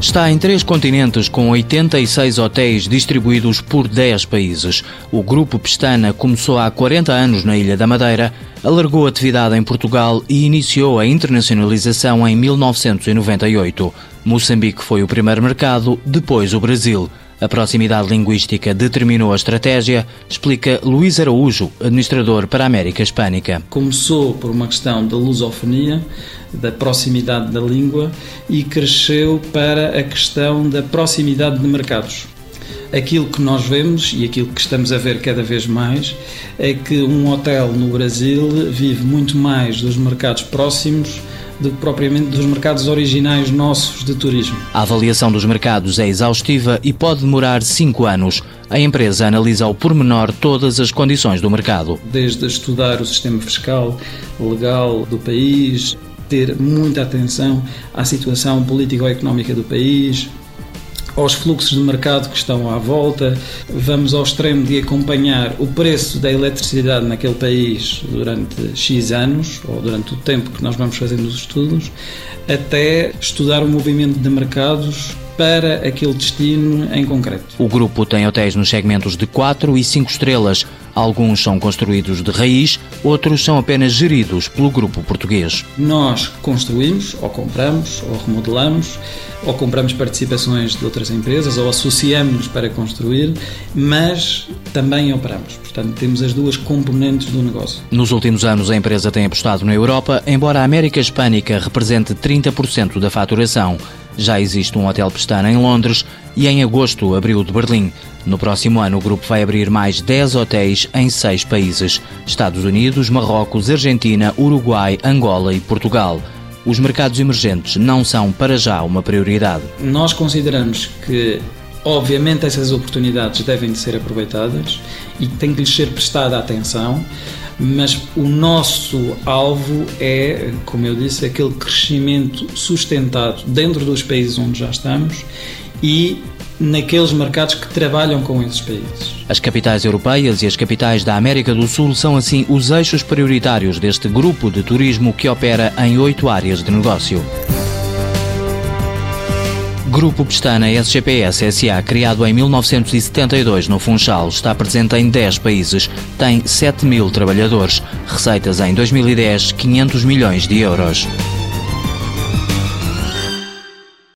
Está em três continentes com 86 hotéis distribuídos por 10 países. O Grupo Pestana começou há 40 anos na Ilha da Madeira, alargou atividade em Portugal e iniciou a internacionalização em 1998. Moçambique foi o primeiro mercado, depois o Brasil. A proximidade linguística determinou a estratégia, explica Luís Araújo, administrador para a América Hispânica. Começou por uma questão da lusofonia, da proximidade da língua e cresceu para a questão da proximidade de mercados. Aquilo que nós vemos e aquilo que estamos a ver cada vez mais é que um hotel no Brasil vive muito mais dos mercados próximos do que propriamente dos mercados originais nossos de turismo. A avaliação dos mercados é exaustiva e pode demorar cinco anos. A empresa analisa ao pormenor todas as condições do mercado. Desde estudar o sistema fiscal, legal do país, ter muita atenção à situação político-económica do país, aos fluxos de mercado que estão à volta, vamos ao extremo de acompanhar o preço da eletricidade naquele país durante X anos, ou durante o tempo que nós vamos fazendo os estudos, até estudar o movimento de mercados para aquele destino em concreto. O grupo tem hotéis nos segmentos de 4 e 5 estrelas. Alguns são construídos de raiz, outros são apenas geridos pelo grupo português. Nós construímos, ou compramos, ou remodelamos, ou compramos participações de outras empresas, ou associamos-nos para construir, mas também operamos. Portanto, temos as duas componentes do negócio. Nos últimos anos, a empresa tem apostado na Europa, embora a América Hispânica represente 30% da faturação. Já existe um hotel Pestana em Londres e em agosto abriu de Berlim. No próximo ano, o grupo vai abrir mais 10 hotéis em seis países: Estados Unidos, Marrocos, Argentina, Uruguai, Angola e Portugal. Os mercados emergentes não são, para já, uma prioridade. Nós consideramos que Obviamente essas oportunidades devem de ser aproveitadas e tem que lhes ser prestada atenção, mas o nosso alvo é, como eu disse, aquele crescimento sustentado dentro dos países onde já estamos e naqueles mercados que trabalham com esses países. As capitais europeias e as capitais da América do Sul são assim os eixos prioritários deste grupo de turismo que opera em oito áreas de negócio. Grupo Pestana SGPS SA, criado em 1972 no Funchal, está presente em 10 países, tem 7 mil trabalhadores, receitas em 2010 500 milhões de euros.